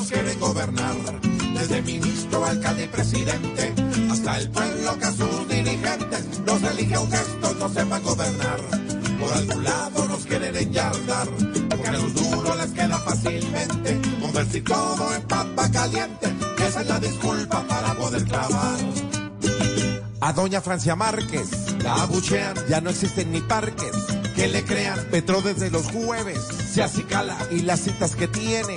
Los quieren gobernar, desde ministro, alcalde y presidente, hasta el pueblo que a sus dirigentes nos elige un gesto, no sepan gobernar. Por algún lado nos quieren enyardar, porque a los duros les queda fácilmente convertir todo en papa caliente, y esa es la disculpa para poder clavar. A doña Francia Márquez la abuchean, ya no existen ni parques que le crean. Petro desde los jueves se acicala y las citas que tiene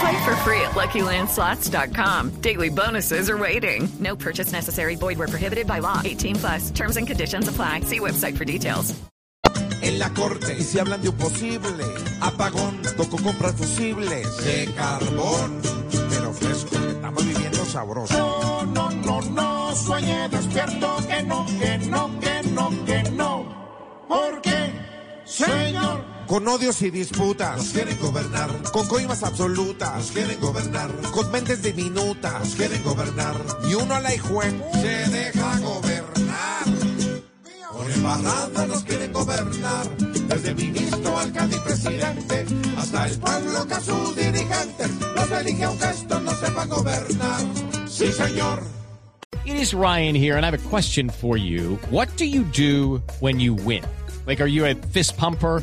Play for free at LuckyLandSlots.com. Daily bonuses are waiting. No purchase necessary. Void where prohibited by law. 18 plus. Terms and conditions apply. See website for details. En la corte, y si hablan de un posible apagón, tocó comprar fusibles de carbón, pero fresco, que estamos viviendo sabroso. No, no, no, no, sueñe despierto, que no, que no, que no, que no. ¿Por qué, señor? Con odios y disputas, nos quieren gobernar. Con coimas absolutas, nos quieren gobernar. Con mentes diminutas, nos quieren gobernar. Y uno a la hijue se deja gobernar. Por embarrada nos quieren gobernar, desde ministro, alcalde y presidente, hasta el pueblo que a sus dirigentes los elige aunque estos no sepan gobernar. Sí, señor. It is Ryan here, and I have a question for you. What do you do when you win? Like, are you a fist pumper?